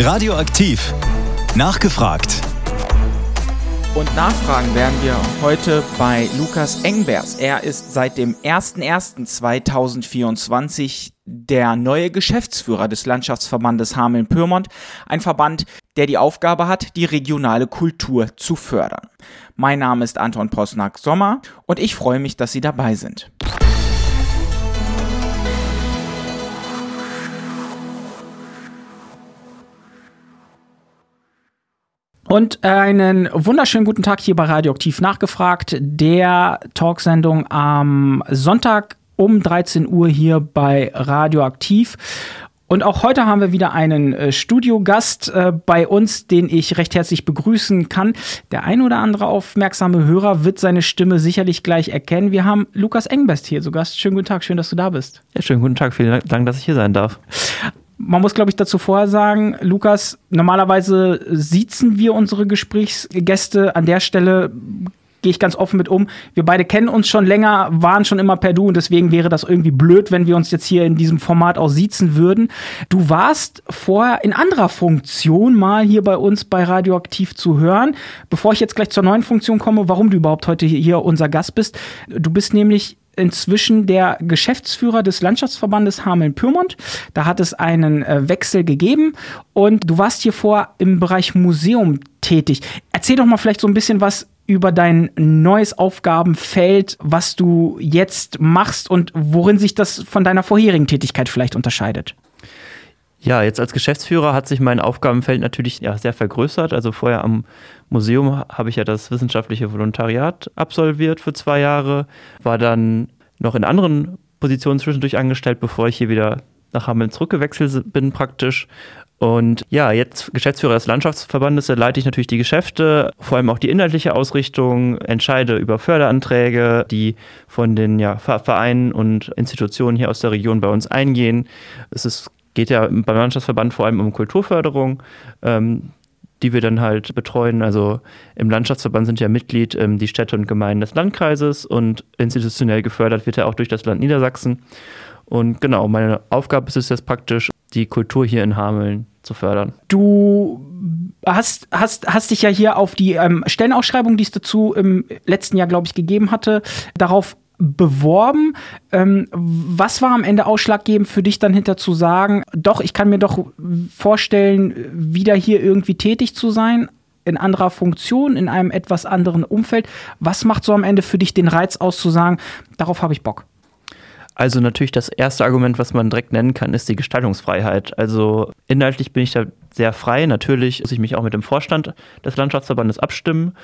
Radioaktiv. Nachgefragt. Und nachfragen werden wir heute bei Lukas Engbers. Er ist seit dem 01.01.2024 der neue Geschäftsführer des Landschaftsverbandes Hameln-Pyrmont, ein Verband, der die Aufgabe hat, die regionale Kultur zu fördern. Mein Name ist Anton Posnack-Sommer und ich freue mich, dass Sie dabei sind. Und einen wunderschönen guten Tag hier bei Radioaktiv nachgefragt, der Talksendung am Sonntag um 13 Uhr hier bei Radioaktiv. Und auch heute haben wir wieder einen äh, Studiogast äh, bei uns, den ich recht herzlich begrüßen kann. Der ein oder andere aufmerksame Hörer wird seine Stimme sicherlich gleich erkennen. Wir haben Lukas Engbest hier zu Gast. Schönen guten Tag, schön, dass du da bist. Ja, schönen guten Tag, vielen Dank, dass ich hier sein darf man muss, glaube ich, dazu vorher sagen, Lukas, normalerweise siezen wir unsere Gesprächsgäste. An der Stelle gehe ich ganz offen mit um. Wir beide kennen uns schon länger, waren schon immer per Du und deswegen wäre das irgendwie blöd, wenn wir uns jetzt hier in diesem Format auch siezen würden. Du warst vorher in anderer Funktion mal hier bei uns bei Radioaktiv zu hören. Bevor ich jetzt gleich zur neuen Funktion komme, warum du überhaupt heute hier unser Gast bist. Du bist nämlich inzwischen der Geschäftsführer des Landschaftsverbandes Hameln-Pyrmont. Da hat es einen äh, Wechsel gegeben und du warst hier vor im Bereich Museum tätig. Erzähl doch mal vielleicht so ein bisschen was über dein neues Aufgabenfeld, was du jetzt machst und worin sich das von deiner vorherigen Tätigkeit vielleicht unterscheidet. Ja, jetzt als Geschäftsführer hat sich mein Aufgabenfeld natürlich ja, sehr vergrößert. Also vorher am Museum habe ich ja das wissenschaftliche Volontariat absolviert für zwei Jahre, war dann noch in anderen Positionen zwischendurch angestellt, bevor ich hier wieder nach Hameln zurückgewechselt bin praktisch. Und ja, jetzt Geschäftsführer des Landschaftsverbandes, leite ich natürlich die Geschäfte, vor allem auch die inhaltliche Ausrichtung, entscheide über Förderanträge, die von den ja, Vereinen und Institutionen hier aus der Region bei uns eingehen. Es ist geht ja beim Landschaftsverband vor allem um Kulturförderung, ähm, die wir dann halt betreuen. Also im Landschaftsverband sind ja Mitglied ähm, die Städte und Gemeinden des Landkreises und institutionell gefördert wird er auch durch das Land Niedersachsen. Und genau, meine Aufgabe ist es jetzt praktisch, die Kultur hier in Hameln zu fördern. Du hast, hast, hast dich ja hier auf die ähm, Stellenausschreibung, die es dazu im letzten Jahr, glaube ich, gegeben hatte, darauf beworben. Ähm, was war am Ende ausschlaggebend für dich dann hinter zu sagen, doch, ich kann mir doch vorstellen, wieder hier irgendwie tätig zu sein, in anderer Funktion, in einem etwas anderen Umfeld. Was macht so am Ende für dich den Reiz aus zu sagen, darauf habe ich Bock? Also natürlich das erste Argument, was man direkt nennen kann, ist die Gestaltungsfreiheit. Also inhaltlich bin ich da sehr frei. Natürlich muss ich mich auch mit dem Vorstand des Landschaftsverbandes abstimmen.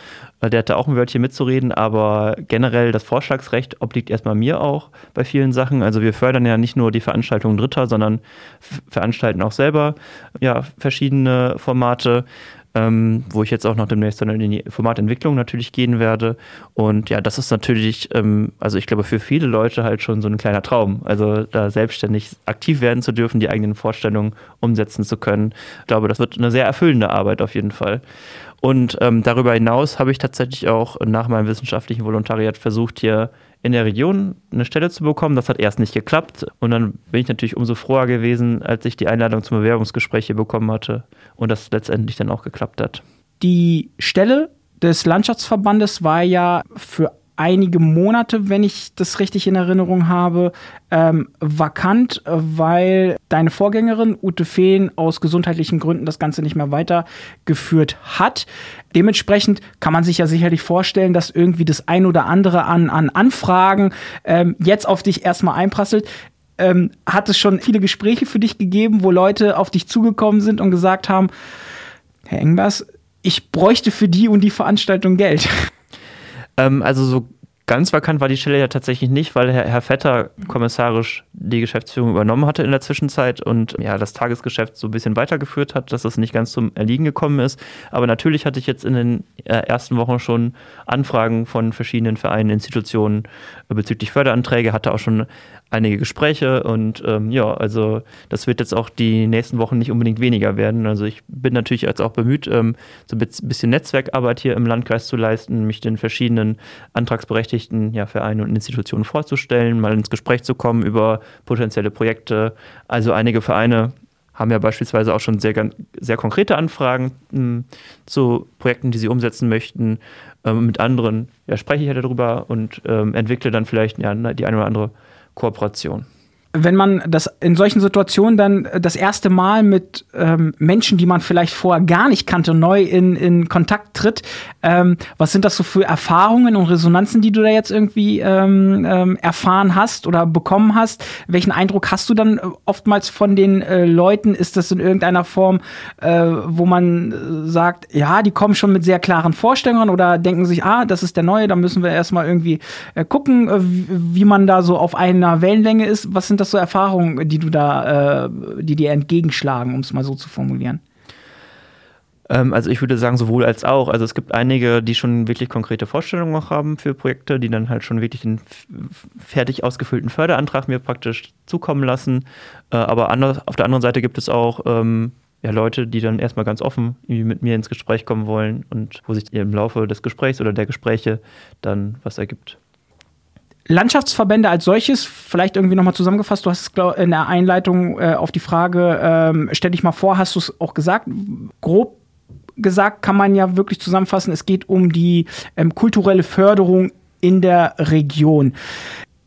Der hat da auch ein Wörtchen mitzureden, aber generell das Vorschlagsrecht obliegt erstmal mir auch bei vielen Sachen. Also wir fördern ja nicht nur die Veranstaltungen Dritter, sondern veranstalten auch selber ja, verschiedene Formate ähm, wo ich jetzt auch noch demnächst dann in die Formatentwicklung natürlich gehen werde. Und ja, das ist natürlich, ähm, also ich glaube, für viele Leute halt schon so ein kleiner Traum. Also da selbstständig aktiv werden zu dürfen, die eigenen Vorstellungen umsetzen zu können. Ich glaube, das wird eine sehr erfüllende Arbeit auf jeden Fall. Und ähm, darüber hinaus habe ich tatsächlich auch nach meinem wissenschaftlichen Volontariat versucht, hier in der Region eine Stelle zu bekommen. Das hat erst nicht geklappt. Und dann bin ich natürlich umso froher gewesen, als ich die Einladung zum Bewerbungsgespräch hier bekommen hatte und das letztendlich dann auch geklappt hat. Die Stelle des Landschaftsverbandes war ja für einige Monate, wenn ich das richtig in Erinnerung habe, ähm, vakant, weil deine Vorgängerin Ute Fehn aus gesundheitlichen Gründen das Ganze nicht mehr weitergeführt hat. Dementsprechend kann man sich ja sicherlich vorstellen, dass irgendwie das ein oder andere an, an Anfragen ähm, jetzt auf dich erstmal einprasselt. Ähm, hat es schon viele Gespräche für dich gegeben, wo Leute auf dich zugekommen sind und gesagt haben, Herr Engbers, ich bräuchte für die und die Veranstaltung Geld. Ähm, also so ganz vakant war die Stelle ja tatsächlich nicht, weil Herr, Herr Vetter kommissarisch die Geschäftsführung übernommen hatte in der Zwischenzeit und ja das Tagesgeschäft so ein bisschen weitergeführt hat, dass es nicht ganz zum Erliegen gekommen ist. Aber natürlich hatte ich jetzt in den äh, ersten Wochen schon Anfragen von verschiedenen Vereinen, Institutionen bezüglich Förderanträge, hatte auch schon einige Gespräche und ähm, ja, also das wird jetzt auch die nächsten Wochen nicht unbedingt weniger werden. Also ich bin natürlich jetzt auch bemüht, ähm, so ein bisschen Netzwerkarbeit hier im Landkreis zu leisten, mich den verschiedenen antragsberechtigten ja, Vereinen und Institutionen vorzustellen, mal ins Gespräch zu kommen über potenzielle Projekte. Also einige Vereine haben ja beispielsweise auch schon sehr, sehr konkrete Anfragen mh, hm, zu Projekten, die sie umsetzen möchten. Ähm, mit anderen ja, spreche ich halt darüber und ähm, entwickle dann vielleicht ja, die eine oder andere Kooperation wenn man das in solchen Situationen dann das erste Mal mit ähm, Menschen, die man vielleicht vorher gar nicht kannte, neu in, in Kontakt tritt, ähm, was sind das so für Erfahrungen und Resonanzen, die du da jetzt irgendwie ähm, ähm erfahren hast oder bekommen hast? Welchen Eindruck hast du dann oftmals von den äh, Leuten? Ist das in irgendeiner Form, äh, wo man äh, sagt, ja, die kommen schon mit sehr klaren Vorstellungen oder denken sich, ah, das ist der Neue, da müssen wir erstmal irgendwie äh, gucken, äh, wie, wie man da so auf einer Wellenlänge ist? Was sind das das so Erfahrungen, die du da, äh, die dir entgegenschlagen, um es mal so zu formulieren? Ähm, also ich würde sagen, sowohl als auch. Also es gibt einige, die schon wirklich konkrete Vorstellungen noch haben für Projekte, die dann halt schon wirklich den fertig ausgefüllten Förderantrag mir praktisch zukommen lassen. Äh, aber anders, auf der anderen Seite gibt es auch ähm, ja, Leute, die dann erstmal ganz offen mit mir ins Gespräch kommen wollen und wo sich im Laufe des Gesprächs oder der Gespräche dann was ergibt. Landschaftsverbände als solches, vielleicht irgendwie nochmal zusammengefasst, du hast es in der Einleitung äh, auf die Frage, ähm, stell dich mal vor, hast du es auch gesagt, grob gesagt kann man ja wirklich zusammenfassen, es geht um die ähm, kulturelle Förderung in der Region.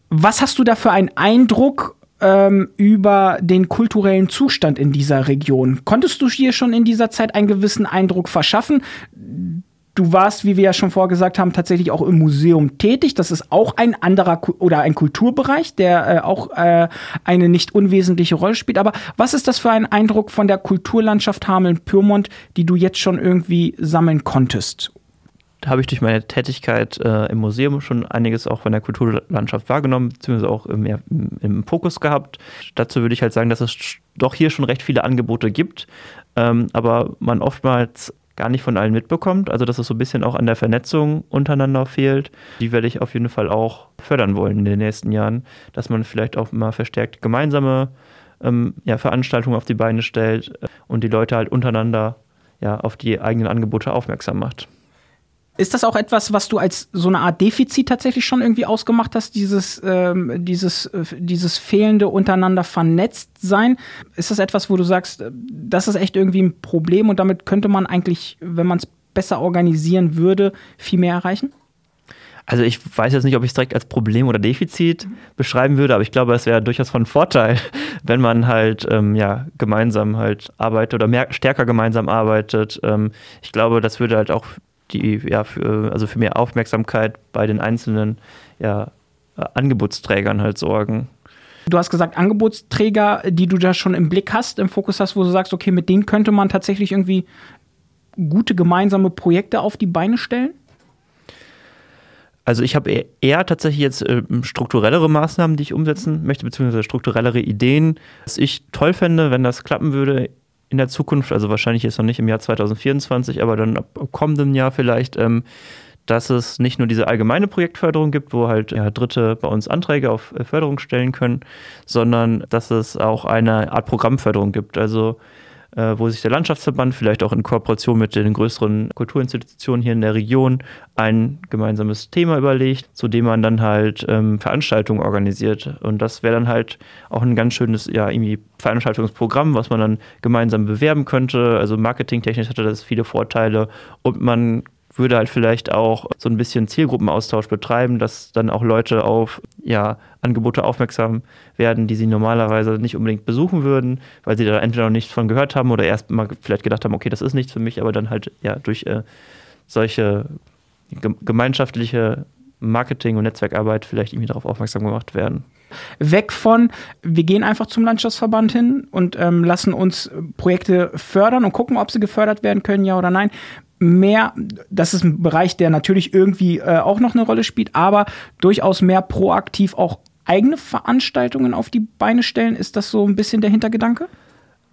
Was hast du da für einen Eindruck ähm, über den kulturellen Zustand in dieser Region? Konntest du hier schon in dieser Zeit einen gewissen Eindruck verschaffen? Du warst, wie wir ja schon vorgesagt haben, tatsächlich auch im Museum tätig. Das ist auch ein anderer oder ein Kulturbereich, der äh, auch äh, eine nicht unwesentliche Rolle spielt. Aber was ist das für ein Eindruck von der Kulturlandschaft Hameln-Pyrmont, die du jetzt schon irgendwie sammeln konntest? Da habe ich durch meine Tätigkeit äh, im Museum schon einiges auch von der Kulturlandschaft wahrgenommen, beziehungsweise auch im, im, Fokus gehabt. Dazu würde ich halt sagen, dass es doch hier schon recht viele Angebote gibt, ähm, aber man oftmals gar nicht von allen mitbekommt. Also dass es so ein bisschen auch an der Vernetzung untereinander fehlt. Die werde ich auf jeden Fall auch fördern wollen in den nächsten Jahren, dass man vielleicht auch mal verstärkt gemeinsame ähm, ja, Veranstaltungen auf die Beine stellt äh, und die Leute halt untereinander ja, auf die eigenen Angebote aufmerksam macht. Ist das auch etwas, was du als so eine Art Defizit tatsächlich schon irgendwie ausgemacht hast, dieses, ähm, dieses, äh, dieses fehlende untereinander vernetzt sein? Ist das etwas, wo du sagst, äh, das ist echt irgendwie ein Problem und damit könnte man eigentlich, wenn man es besser organisieren würde, viel mehr erreichen? Also ich weiß jetzt nicht, ob ich es direkt als Problem oder Defizit beschreiben würde, aber ich glaube, es wäre durchaus von Vorteil, wenn man halt ähm, ja, gemeinsam halt arbeitet oder mehr, stärker gemeinsam arbeitet. Ähm, ich glaube, das würde halt auch die ja für, also für mehr Aufmerksamkeit bei den einzelnen ja, Angebotsträgern halt sorgen. Du hast gesagt, Angebotsträger, die du da schon im Blick hast, im Fokus hast, wo du sagst, okay, mit denen könnte man tatsächlich irgendwie gute gemeinsame Projekte auf die Beine stellen? Also ich habe eher tatsächlich jetzt äh, strukturellere Maßnahmen, die ich umsetzen möchte, beziehungsweise strukturellere Ideen. Was ich toll fände, wenn das klappen würde, in der Zukunft, also wahrscheinlich jetzt noch nicht im Jahr 2024, aber dann ab kommendem Jahr vielleicht, ähm, dass es nicht nur diese allgemeine Projektförderung gibt, wo halt ja, Dritte bei uns Anträge auf äh, Förderung stellen können, sondern dass es auch eine Art Programmförderung gibt. Also wo sich der Landschaftsverband vielleicht auch in Kooperation mit den größeren Kulturinstitutionen hier in der Region ein gemeinsames Thema überlegt, zu dem man dann halt ähm, Veranstaltungen organisiert. Und das wäre dann halt auch ein ganz schönes ja, irgendwie Veranstaltungsprogramm, was man dann gemeinsam bewerben könnte. Also marketingtechnisch hatte das viele Vorteile und man würde halt vielleicht auch so ein bisschen Zielgruppenaustausch betreiben, dass dann auch Leute auf ja, Angebote aufmerksam werden, die sie normalerweise nicht unbedingt besuchen würden, weil sie da entweder noch nichts von gehört haben oder erst mal vielleicht gedacht haben, okay, das ist nichts für mich, aber dann halt ja durch äh, solche gemeinschaftliche Marketing- und Netzwerkarbeit vielleicht irgendwie darauf aufmerksam gemacht werden. Weg von, wir gehen einfach zum Landschaftsverband hin und ähm, lassen uns Projekte fördern und gucken, ob sie gefördert werden können, ja oder nein, mehr, das ist ein Bereich, der natürlich irgendwie äh, auch noch eine Rolle spielt, aber durchaus mehr proaktiv auch eigene Veranstaltungen auf die Beine stellen. Ist das so ein bisschen der Hintergedanke?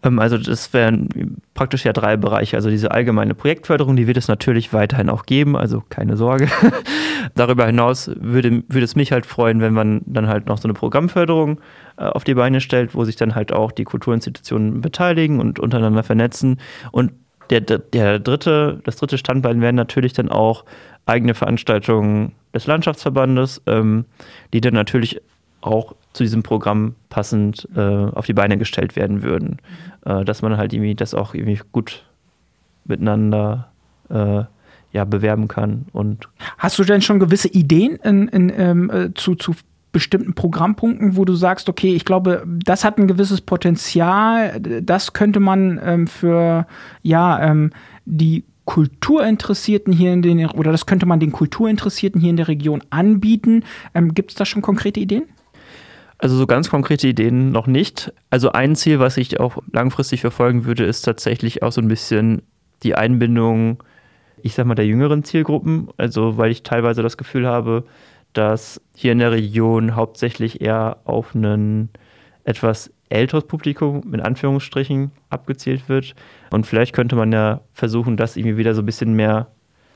Ähm, also das wären praktisch ja drei Bereiche. Also diese allgemeine Projektförderung, die wird es natürlich weiterhin auch geben, also keine Sorge. Darüber hinaus würde, würde es mich halt freuen, wenn man dann halt noch so eine Programmförderung äh, auf die Beine stellt, wo sich dann halt auch die Kulturinstitutionen beteiligen und untereinander vernetzen. Und der, der dritte, das dritte Standbein wären natürlich dann auch eigene Veranstaltungen des Landschaftsverbandes, ähm, die dann natürlich auch zu diesem Programm passend äh, auf die Beine gestellt werden würden. Äh, dass man halt irgendwie das auch irgendwie gut miteinander äh, ja, bewerben kann. Und Hast du denn schon gewisse Ideen in, in, ähm, äh, zu, zu bestimmten Programmpunkten, wo du sagst, okay, ich glaube, das hat ein gewisses Potenzial, das könnte man ähm, für ja ähm, die Kulturinteressierten hier in den oder das könnte man den Kulturinteressierten hier in der Region anbieten. Ähm, Gibt es da schon konkrete Ideen? Also so ganz konkrete Ideen noch nicht. Also ein Ziel, was ich auch langfristig verfolgen würde, ist tatsächlich auch so ein bisschen die Einbindung, ich sag mal, der jüngeren Zielgruppen. Also weil ich teilweise das Gefühl habe, dass hier in der Region hauptsächlich eher auf einen etwas älteres Publikum mit Anführungsstrichen abgezielt wird. Und vielleicht könnte man ja versuchen, das irgendwie wieder so ein bisschen mehr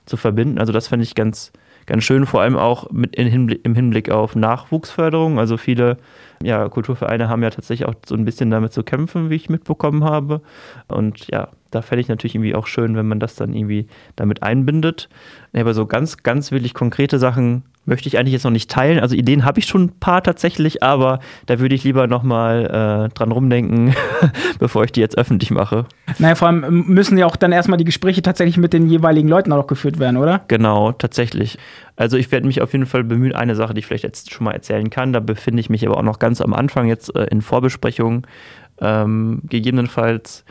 zu verbinden. Also das fände ich ganz, ganz schön, vor allem auch mit Hinblick, im Hinblick auf Nachwuchsförderung. Also viele ja, Kulturvereine haben ja tatsächlich auch so ein bisschen damit zu kämpfen, wie ich mitbekommen habe. Und ja, da fände ich natürlich irgendwie auch schön, wenn man das dann irgendwie damit einbindet. Aber so ganz, ganz wirklich konkrete Sachen möchte ich eigentlich jetzt noch nicht teilen. Also Ideen habe ich schon ein paar tatsächlich, aber da würde ich lieber nochmal äh, dran rumdenken, bevor ich die jetzt öffentlich mache. Naja, vor allem müssen ja auch dann erstmal die Gespräche tatsächlich mit den jeweiligen Leuten auch geführt werden, oder? Genau, tatsächlich. Also ich werde mich auf jeden Fall bemühen, eine Sache, die ich vielleicht jetzt schon mal erzählen kann, da befinde ich mich aber auch noch ganz am Anfang jetzt äh, in Vorbesprechungen. Ähm, gegebenenfalls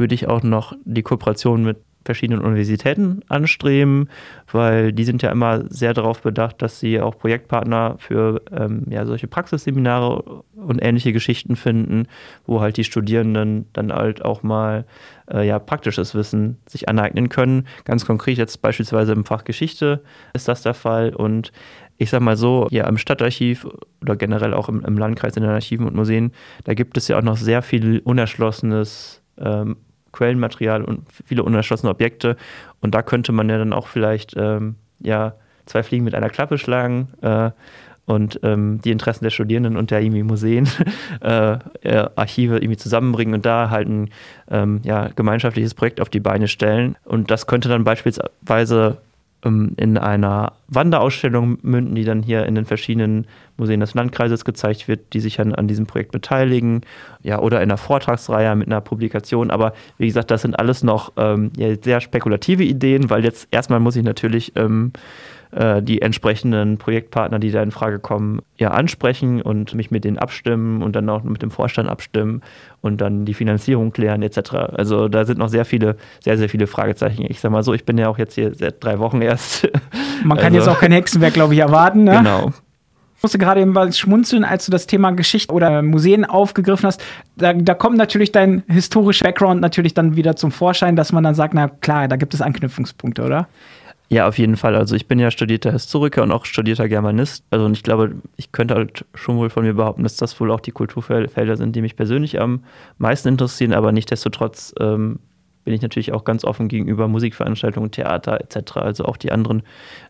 würde ich auch noch die Kooperation mit verschiedenen Universitäten anstreben, weil die sind ja immer sehr darauf bedacht, dass sie auch Projektpartner für ähm, ja, solche Praxisseminare und ähnliche Geschichten finden, wo halt die Studierenden dann halt auch mal äh, ja, praktisches Wissen sich aneignen können. Ganz konkret jetzt beispielsweise im Fach Geschichte ist das der Fall und ich sag mal so, ja, im Stadtarchiv oder generell auch im, im Landkreis in den Archiven und Museen, da gibt es ja auch noch sehr viel unerschlossenes ähm, Quellenmaterial und viele unerschlossene Objekte. Und da könnte man ja dann auch vielleicht ähm, ja, zwei Fliegen mit einer Klappe schlagen äh, und ähm, die Interessen der Studierenden und der irgendwie Museen, äh, äh, Archive irgendwie zusammenbringen und da halt ein ähm, ja, gemeinschaftliches Projekt auf die Beine stellen. Und das könnte dann beispielsweise in einer Wanderausstellung münden, die dann hier in den verschiedenen Museen des Landkreises gezeigt wird, die sich an, an diesem Projekt beteiligen, ja, oder in einer Vortragsreihe mit einer Publikation. Aber wie gesagt, das sind alles noch ähm, ja, sehr spekulative Ideen, weil jetzt erstmal muss ich natürlich ähm, äh, die entsprechenden Projektpartner, die da in Frage kommen, ja ansprechen und mich mit denen abstimmen und dann auch mit dem Vorstand abstimmen und dann die Finanzierung klären etc. Also da sind noch sehr viele, sehr, sehr viele Fragezeichen. Ich sag mal so, ich bin ja auch jetzt hier seit drei Wochen erst. Man kann also, jetzt auch kein Hexenwerk, glaube ich, erwarten. Ne? Genau. Ich musste gerade eben was schmunzeln, als du das Thema Geschichte oder Museen aufgegriffen hast. Da, da, kommt natürlich dein historischer Background natürlich dann wieder zum Vorschein, dass man dann sagt, na klar, da gibt es Anknüpfungspunkte, oder? Ja, auf jeden Fall. Also ich bin ja studierter Historiker und auch studierter Germanist. Also und ich glaube, ich könnte halt schon wohl von mir behaupten, dass das wohl auch die Kulturfelder sind, die mich persönlich am meisten interessieren, aber nichtsdestotrotz ähm, bin ich natürlich auch ganz offen gegenüber Musikveranstaltungen, Theater etc. Also auch die anderen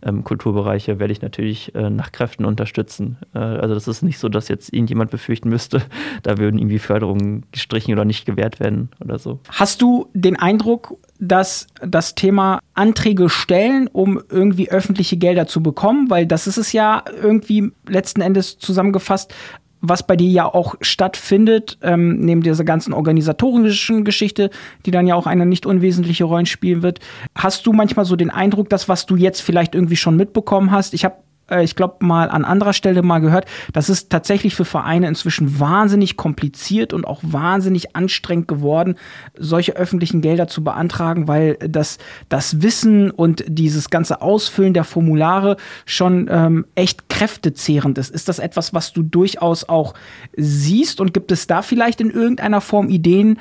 ähm, Kulturbereiche werde ich natürlich äh, nach Kräften unterstützen. Äh, also das ist nicht so, dass jetzt irgendjemand befürchten müsste, da würden irgendwie Förderungen gestrichen oder nicht gewährt werden oder so. Hast du den Eindruck, dass das Thema Anträge stellen, um irgendwie öffentliche Gelder zu bekommen, weil das ist es ja irgendwie letzten Endes zusammengefasst, was bei dir ja auch stattfindet, ähm, neben dieser ganzen organisatorischen Geschichte, die dann ja auch eine nicht unwesentliche Rolle spielen wird. Hast du manchmal so den Eindruck, dass was du jetzt vielleicht irgendwie schon mitbekommen hast, ich habe äh, ich glaube, mal an anderer Stelle mal gehört, das ist tatsächlich für Vereine inzwischen wahnsinnig kompliziert und auch wahnsinnig anstrengend geworden, solche öffentlichen Gelder zu beantragen, weil das, das Wissen und dieses ganze Ausfüllen der Formulare schon ähm, echt kräftezehrend ist. Ist das etwas, was du durchaus auch siehst und gibt es da vielleicht in irgendeiner Form Ideen,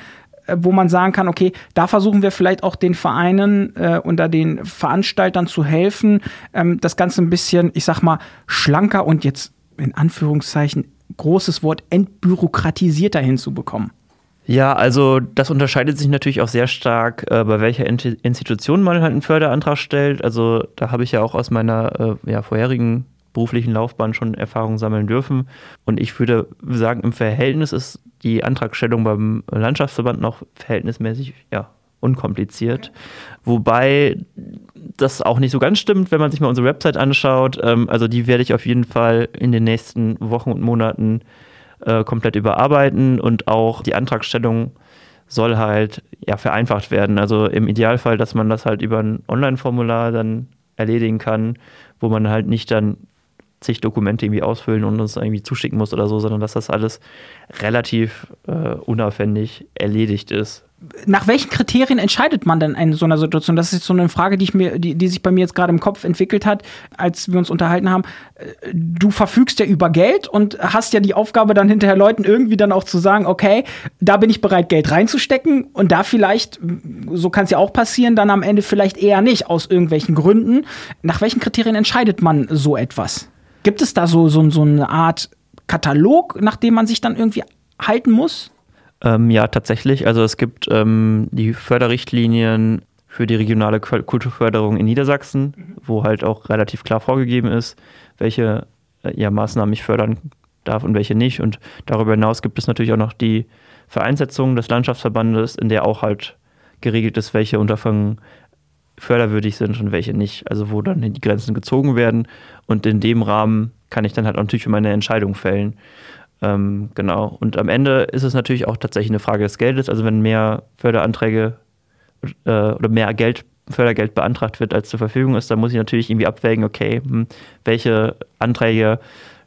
wo man sagen kann, okay, da versuchen wir vielleicht auch den Vereinen äh, oder den Veranstaltern zu helfen, ähm, das Ganze ein bisschen, ich sag mal, schlanker und jetzt in Anführungszeichen großes Wort entbürokratisierter hinzubekommen. Ja, also das unterscheidet sich natürlich auch sehr stark, äh, bei welcher Institution man halt einen Förderantrag stellt. Also da habe ich ja auch aus meiner äh, ja, vorherigen beruflichen Laufbahn schon Erfahrungen sammeln dürfen. Und ich würde sagen, im Verhältnis ist die Antragstellung beim Landschaftsverband noch verhältnismäßig ja, unkompliziert. Wobei das auch nicht so ganz stimmt, wenn man sich mal unsere Website anschaut. Ähm, also die werde ich auf jeden Fall in den nächsten Wochen und Monaten äh, komplett überarbeiten und auch die Antragstellung soll halt ja vereinfacht werden. Also im Idealfall, dass man das halt über ein Online-Formular dann erledigen kann, wo man halt nicht dann zig Dokumente irgendwie ausfüllen und uns irgendwie zuschicken muss oder so, sondern dass das alles relativ äh, unaufwendig erledigt ist nach welchen Kriterien entscheidet man denn in so einer Situation? Das ist so eine Frage, die, ich mir, die, die sich bei mir jetzt gerade im Kopf entwickelt hat, als wir uns unterhalten haben. Du verfügst ja über Geld und hast ja die Aufgabe, dann hinterher Leuten irgendwie dann auch zu sagen, okay, da bin ich bereit, Geld reinzustecken und da vielleicht, so kann es ja auch passieren, dann am Ende vielleicht eher nicht, aus irgendwelchen Gründen. Nach welchen Kriterien entscheidet man so etwas? Gibt es da so, so, so eine Art Katalog, nach dem man sich dann irgendwie halten muss? Ähm, ja, tatsächlich. Also es gibt ähm, die Förderrichtlinien für die regionale Kulturförderung in Niedersachsen, mhm. wo halt auch relativ klar vorgegeben ist, welche äh, ja, Maßnahmen ich fördern darf und welche nicht. Und darüber hinaus gibt es natürlich auch noch die Vereinssetzung des Landschaftsverbandes, in der auch halt geregelt ist, welche Unterfangen förderwürdig sind und welche nicht. Also wo dann die Grenzen gezogen werden. Und in dem Rahmen kann ich dann halt auch natürlich meine Entscheidung fällen. Ähm, genau. Und am Ende ist es natürlich auch tatsächlich eine Frage des Geldes. Also wenn mehr Förderanträge äh, oder mehr Geld, Fördergeld beantragt wird, als zur Verfügung ist, dann muss ich natürlich irgendwie abwägen, okay, hm, welche Anträge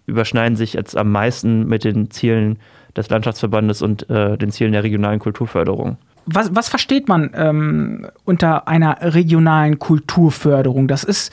überschneiden sich jetzt am meisten mit den Zielen des Landschaftsverbandes und äh, den Zielen der regionalen Kulturförderung. Was, was versteht man ähm, unter einer regionalen Kulturförderung? Das ist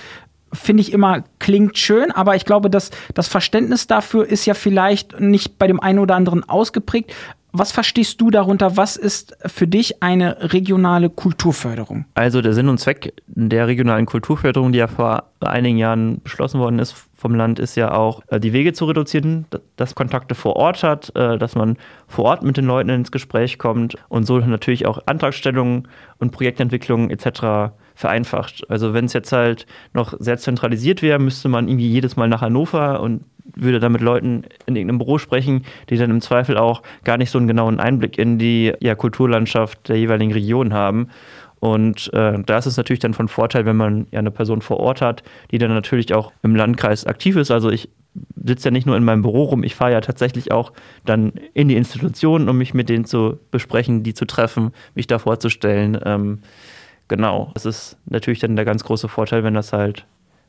finde ich immer, klingt schön, aber ich glaube, dass das Verständnis dafür ist ja vielleicht nicht bei dem einen oder anderen ausgeprägt. Was verstehst du darunter? Was ist für dich eine regionale Kulturförderung? Also der Sinn und Zweck der regionalen Kulturförderung, die ja vor einigen Jahren beschlossen worden ist vom Land, ist ja auch, äh, die Wege zu reduzieren, dass Kontakte vor Ort hat, äh, dass man vor Ort mit den Leuten ins Gespräch kommt und so natürlich auch Antragstellungen und Projektentwicklungen etc vereinfacht. Also wenn es jetzt halt noch sehr zentralisiert wäre, müsste man irgendwie jedes Mal nach Hannover und würde dann mit Leuten in irgendeinem Büro sprechen, die dann im Zweifel auch gar nicht so einen genauen Einblick in die ja, Kulturlandschaft der jeweiligen Region haben. Und äh, da ist es natürlich dann von Vorteil, wenn man ja eine Person vor Ort hat, die dann natürlich auch im Landkreis aktiv ist. Also ich sitze ja nicht nur in meinem Büro rum, ich fahre ja tatsächlich auch dann in die Institutionen, um mich mit denen zu besprechen, die zu treffen, mich da vorzustellen. Ähm, genau, das ist natürlich dann der ganz große Vorteil, wenn das halt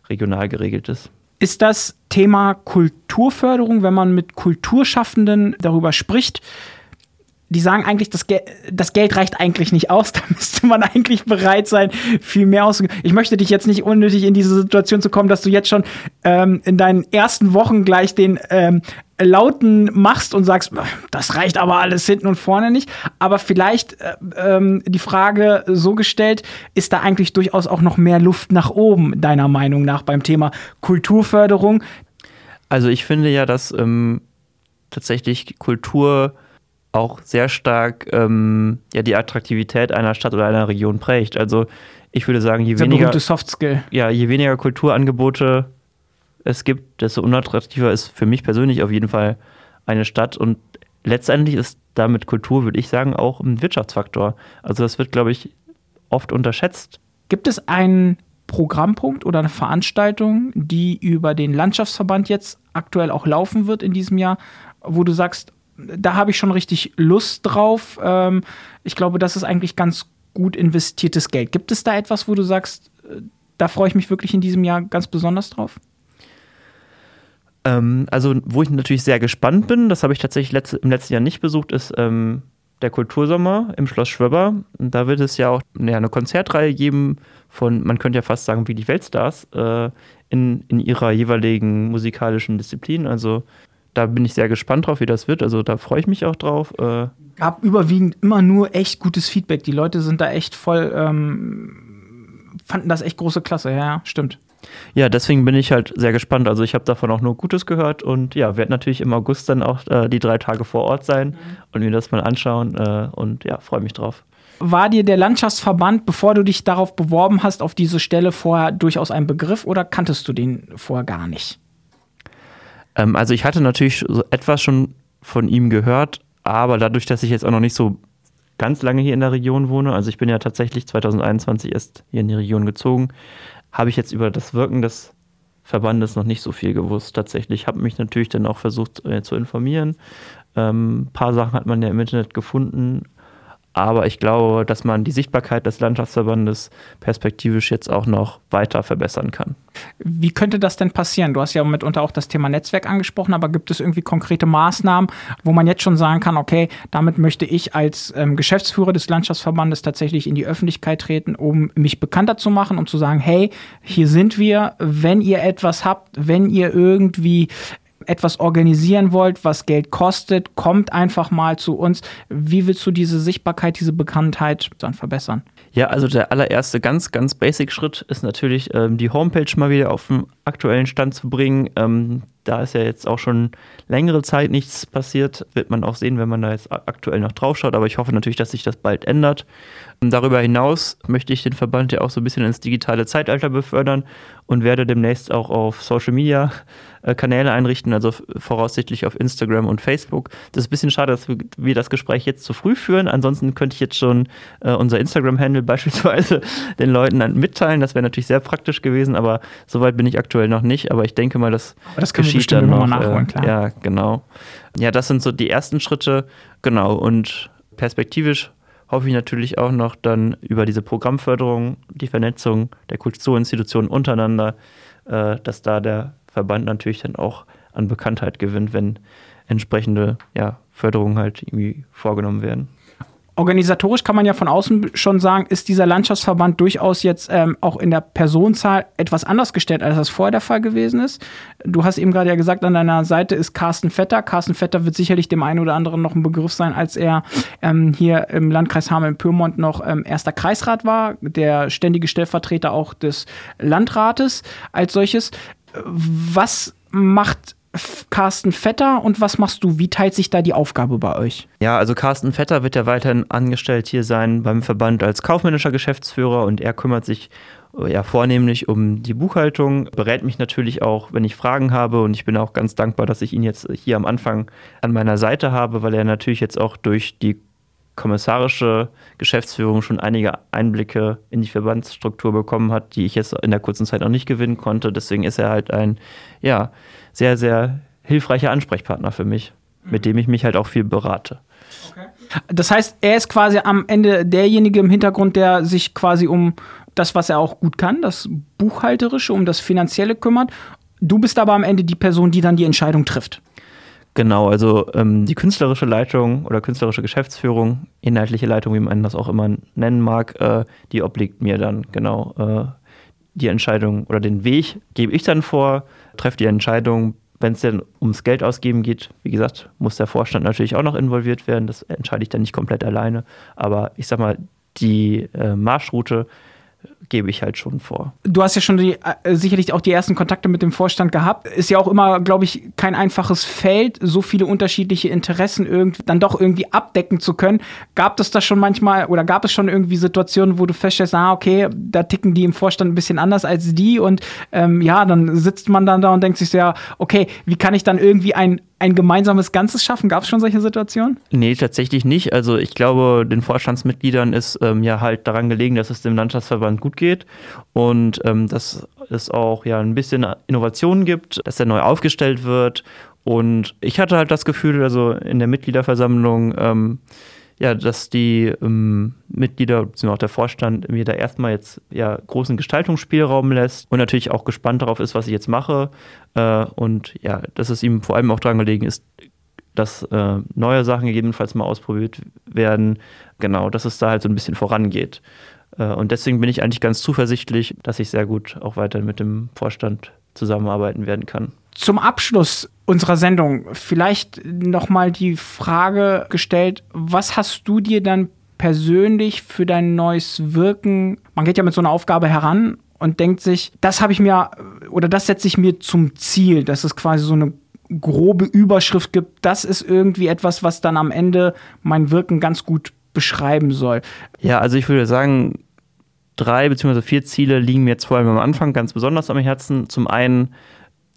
regional geregelt ist. Ist das Thema Kulturförderung, wenn man mit Kulturschaffenden darüber spricht, die sagen eigentlich, das, Gel das Geld reicht eigentlich nicht aus, da müsste man eigentlich bereit sein, viel mehr auszugeben. Ich möchte dich jetzt nicht unnötig in diese Situation zu kommen, dass du jetzt schon ähm, in deinen ersten Wochen gleich den ähm, Lauten machst und sagst, das reicht aber alles hinten und vorne nicht. Aber vielleicht äh, ähm, die Frage so gestellt, ist da eigentlich durchaus auch noch mehr Luft nach oben, deiner Meinung nach, beim Thema Kulturförderung? Also ich finde ja, dass ähm, tatsächlich Kultur auch sehr stark ähm, ja, die Attraktivität einer Stadt oder einer Region prägt. Also ich würde sagen, je weniger, Soft Skill. Ja, je weniger Kulturangebote es gibt, desto unattraktiver ist für mich persönlich auf jeden Fall eine Stadt. Und letztendlich ist damit Kultur, würde ich sagen, auch ein Wirtschaftsfaktor. Also das wird, glaube ich, oft unterschätzt. Gibt es einen Programmpunkt oder eine Veranstaltung, die über den Landschaftsverband jetzt aktuell auch laufen wird in diesem Jahr, wo du sagst, da habe ich schon richtig Lust drauf. Ähm, ich glaube, das ist eigentlich ganz gut investiertes Geld. Gibt es da etwas, wo du sagst, äh, da freue ich mich wirklich in diesem Jahr ganz besonders drauf? Ähm, also, wo ich natürlich sehr gespannt bin, das habe ich tatsächlich letzte, im letzten Jahr nicht besucht, ist ähm, der Kultursommer im Schloss Schwöber. Da wird es ja auch ja, eine Konzertreihe geben von, man könnte ja fast sagen, wie die Weltstars äh, in, in ihrer jeweiligen musikalischen Disziplin. Also da bin ich sehr gespannt drauf, wie das wird. Also da freue ich mich auch drauf. Äh Gab überwiegend immer nur echt gutes Feedback. Die Leute sind da echt voll, ähm, fanden das echt große Klasse. Ja, stimmt. Ja, deswegen bin ich halt sehr gespannt. Also ich habe davon auch nur Gutes gehört und ja, werde natürlich im August dann auch äh, die drei Tage vor Ort sein mhm. und mir das mal anschauen äh, und ja, freue mich drauf. War dir der Landschaftsverband, bevor du dich darauf beworben hast, auf diese Stelle vorher durchaus ein Begriff oder kanntest du den vorher gar nicht? Ähm, also ich hatte natürlich so etwas schon von ihm gehört, aber dadurch, dass ich jetzt auch noch nicht so ganz lange hier in der Region wohne, also ich bin ja tatsächlich 2021 erst hier in die Region gezogen, habe ich jetzt über das Wirken des Verbandes noch nicht so viel gewusst. Tatsächlich habe mich natürlich dann auch versucht äh, zu informieren. Ähm, ein paar Sachen hat man ja im Internet gefunden, aber ich glaube, dass man die Sichtbarkeit des Landschaftsverbandes perspektivisch jetzt auch noch weiter verbessern kann. Wie könnte das denn passieren? Du hast ja mitunter auch das Thema Netzwerk angesprochen, aber gibt es irgendwie konkrete Maßnahmen, wo man jetzt schon sagen kann, okay, damit möchte ich als ähm, Geschäftsführer des Landschaftsverbandes tatsächlich in die Öffentlichkeit treten, um mich bekannter zu machen, um zu sagen, hey, hier sind wir, wenn ihr etwas habt, wenn ihr irgendwie etwas organisieren wollt, was Geld kostet, kommt einfach mal zu uns. Wie willst du diese Sichtbarkeit, diese Bekanntheit dann verbessern? Ja, also der allererste ganz, ganz basic Schritt ist natürlich, ähm, die Homepage mal wieder auf den aktuellen Stand zu bringen. Ähm, da ist ja jetzt auch schon längere Zeit nichts passiert. Wird man auch sehen, wenn man da jetzt aktuell noch drauf schaut. Aber ich hoffe natürlich, dass sich das bald ändert. Und darüber hinaus möchte ich den Verband ja auch so ein bisschen ins digitale Zeitalter befördern und werde demnächst auch auf Social Media äh, Kanäle einrichten, also voraussichtlich auf Instagram und Facebook. Das ist ein bisschen schade, dass wir das Gespräch jetzt zu früh führen. Ansonsten könnte ich jetzt schon äh, unser Instagram-Handle beispielsweise den Leuten mitteilen. Das wäre natürlich sehr praktisch gewesen, aber soweit bin ich aktuell noch nicht. Aber ich denke mal, das, geschieht dann noch. Nachholen, äh, ja, genau. Ja, das sind so die ersten Schritte. Genau. Und perspektivisch hoffe ich natürlich auch noch dann über diese Programmförderung, die Vernetzung der Kulturinstitutionen untereinander, äh, dass da der Verband natürlich dann auch an Bekanntheit gewinnt, wenn entsprechende ja, Förderungen halt irgendwie vorgenommen werden. Organisatorisch kann man ja von außen schon sagen, ist dieser Landschaftsverband durchaus jetzt ähm, auch in der Personenzahl etwas anders gestellt, als das vorher der Fall gewesen ist. Du hast eben gerade ja gesagt, an deiner Seite ist Carsten Vetter. Carsten Vetter wird sicherlich dem einen oder anderen noch ein Begriff sein, als er ähm, hier im Landkreis Hameln-Pyrmont noch ähm, erster Kreisrat war, der ständige Stellvertreter auch des Landrates als solches. Was macht Carsten Vetter und was machst du? Wie teilt sich da die Aufgabe bei euch? Ja, also Carsten Vetter wird ja weiterhin angestellt hier sein beim Verband als kaufmännischer Geschäftsführer und er kümmert sich ja vornehmlich um die Buchhaltung, berät mich natürlich auch, wenn ich Fragen habe und ich bin auch ganz dankbar, dass ich ihn jetzt hier am Anfang an meiner Seite habe, weil er natürlich jetzt auch durch die kommissarische Geschäftsführung schon einige Einblicke in die Verbandsstruktur bekommen hat, die ich jetzt in der kurzen Zeit noch nicht gewinnen konnte. Deswegen ist er halt ein, ja, sehr, sehr hilfreicher Ansprechpartner für mich, mit dem ich mich halt auch viel berate. Okay. Das heißt, er ist quasi am Ende derjenige im Hintergrund, der sich quasi um das, was er auch gut kann, das Buchhalterische, um das Finanzielle kümmert. Du bist aber am Ende die Person, die dann die Entscheidung trifft. Genau, also ähm, die künstlerische Leitung oder künstlerische Geschäftsführung, inhaltliche Leitung, wie man das auch immer nennen mag, äh, die obliegt mir dann, genau. Äh, die Entscheidung oder den Weg gebe ich dann vor, treffe die Entscheidung. Wenn es denn ums Geld ausgeben geht, wie gesagt, muss der Vorstand natürlich auch noch involviert werden. Das entscheide ich dann nicht komplett alleine. Aber ich sag mal, die äh, Marschroute gebe ich halt schon vor. Du hast ja schon die, äh, sicherlich auch die ersten Kontakte mit dem Vorstand gehabt. Ist ja auch immer, glaube ich, kein einfaches Feld, so viele unterschiedliche Interessen irgendwie dann doch irgendwie abdecken zu können. Gab es das schon manchmal oder gab es schon irgendwie Situationen, wo du feststellst, ah, okay, da ticken die im Vorstand ein bisschen anders als die und ähm, ja, dann sitzt man dann da und denkt sich so, ja, okay, wie kann ich dann irgendwie ein ein gemeinsames Ganzes schaffen? Gab es schon solche Situationen? Nee, tatsächlich nicht. Also ich glaube, den Vorstandsmitgliedern ist ähm, ja halt daran gelegen, dass es dem Landschaftsverband gut geht und ähm, dass es auch ja ein bisschen Innovationen gibt, dass er neu aufgestellt wird. Und ich hatte halt das Gefühl, also in der Mitgliederversammlung, ähm, ja, dass die ähm, Mitglieder bzw. auch der Vorstand mir da erstmal jetzt ja großen Gestaltungsspielraum lässt und natürlich auch gespannt darauf ist, was ich jetzt mache. Äh, und ja, dass es ihm vor allem auch daran gelegen ist, dass äh, neue Sachen gegebenenfalls mal ausprobiert werden. Genau, dass es da halt so ein bisschen vorangeht. Äh, und deswegen bin ich eigentlich ganz zuversichtlich, dass ich sehr gut auch weiter mit dem Vorstand zusammenarbeiten werden kann. Zum Abschluss unserer Sendung vielleicht nochmal die Frage gestellt, was hast du dir dann persönlich für dein neues Wirken, man geht ja mit so einer Aufgabe heran und denkt sich, das habe ich mir oder das setze ich mir zum Ziel, dass es quasi so eine grobe Überschrift gibt, das ist irgendwie etwas, was dann am Ende mein Wirken ganz gut beschreiben soll. Ja, also ich würde sagen, drei bzw. vier Ziele liegen mir jetzt vor allem am Anfang ganz besonders am Herzen. Zum einen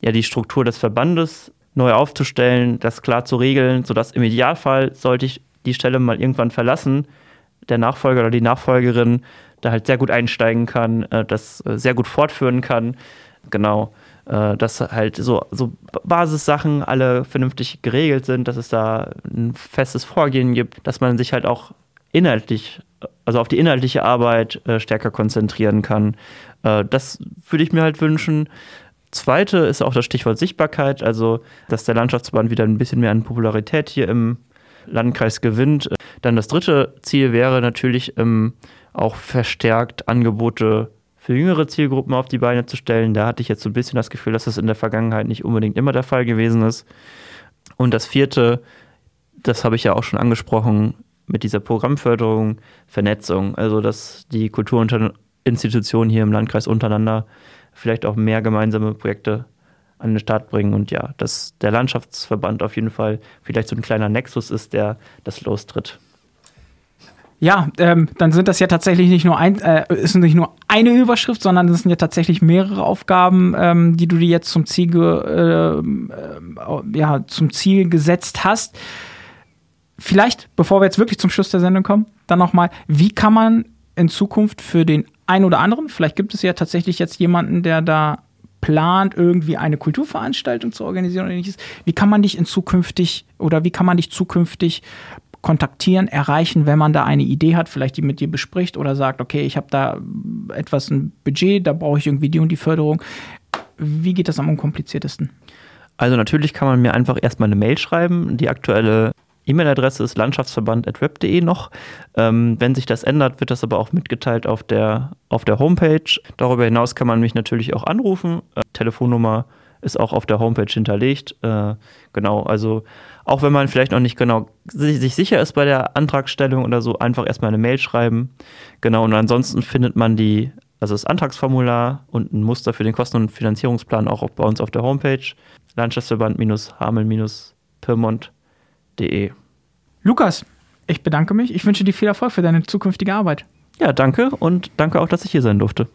ja die Struktur des Verbandes neu aufzustellen, das klar zu regeln, sodass im Idealfall sollte ich die Stelle mal irgendwann verlassen, der Nachfolger oder die Nachfolgerin da halt sehr gut einsteigen kann, äh, das äh, sehr gut fortführen kann. Genau äh, dass halt so, so Basissachen alle vernünftig geregelt sind, dass es da ein festes Vorgehen gibt, dass man sich halt auch inhaltlich, also auf die inhaltliche Arbeit äh, stärker konzentrieren kann. Äh, das würde ich mir halt wünschen. Zweite ist auch das Stichwort Sichtbarkeit, also dass der Landschaftsverband wieder ein bisschen mehr an Popularität hier im Landkreis gewinnt. Dann das dritte Ziel wäre natürlich ähm, auch verstärkt Angebote für jüngere Zielgruppen auf die Beine zu stellen. Da hatte ich jetzt so ein bisschen das Gefühl, dass das in der Vergangenheit nicht unbedingt immer der Fall gewesen ist. Und das vierte, das habe ich ja auch schon angesprochen, mit dieser Programmförderung, Vernetzung. Also, dass die Kulturinstitutionen hier im Landkreis untereinander vielleicht auch mehr gemeinsame Projekte an den Start bringen und ja, dass der Landschaftsverband auf jeden Fall vielleicht so ein kleiner Nexus ist, der das lostritt. Ja, ähm, dann sind das ja tatsächlich nicht nur ein, äh, ist nicht nur eine Überschrift, sondern es sind ja tatsächlich mehrere Aufgaben, ähm, die du dir jetzt zum Ziel, äh, äh, ja, zum Ziel gesetzt hast. Vielleicht, bevor wir jetzt wirklich zum Schluss der Sendung kommen, dann nochmal, wie kann man in Zukunft für den einen oder anderen, vielleicht gibt es ja tatsächlich jetzt jemanden, der da plant, irgendwie eine Kulturveranstaltung zu organisieren oder ähnliches. Wie kann man dich in zukünftig oder wie kann man dich zukünftig kontaktieren, erreichen, wenn man da eine Idee hat, vielleicht die mit dir bespricht oder sagt, okay, ich habe da etwas ein Budget, da brauche ich irgendwie die und die Förderung. Wie geht das am unkompliziertesten? Also natürlich kann man mir einfach erstmal eine Mail schreiben. Die aktuelle E-Mail-Adresse ist landschaftsverband.web.de noch. Ähm, wenn sich das ändert, wird das aber auch mitgeteilt auf der, auf der Homepage. Darüber hinaus kann man mich natürlich auch anrufen. Äh, Telefonnummer ist auch auf der Homepage hinterlegt. Äh, genau, also auch wenn man vielleicht noch nicht genau sich sicher ist bei der Antragstellung oder so, einfach erstmal eine Mail schreiben. Genau, und ansonsten findet man die, also das Antragsformular und ein Muster für den Kosten- und Finanzierungsplan auch bei uns auf der Homepage Landschaftsverband-Hamel-Pirmont.de. Lukas, ich bedanke mich. Ich wünsche dir viel Erfolg für deine zukünftige Arbeit. Ja, danke und danke auch, dass ich hier sein durfte.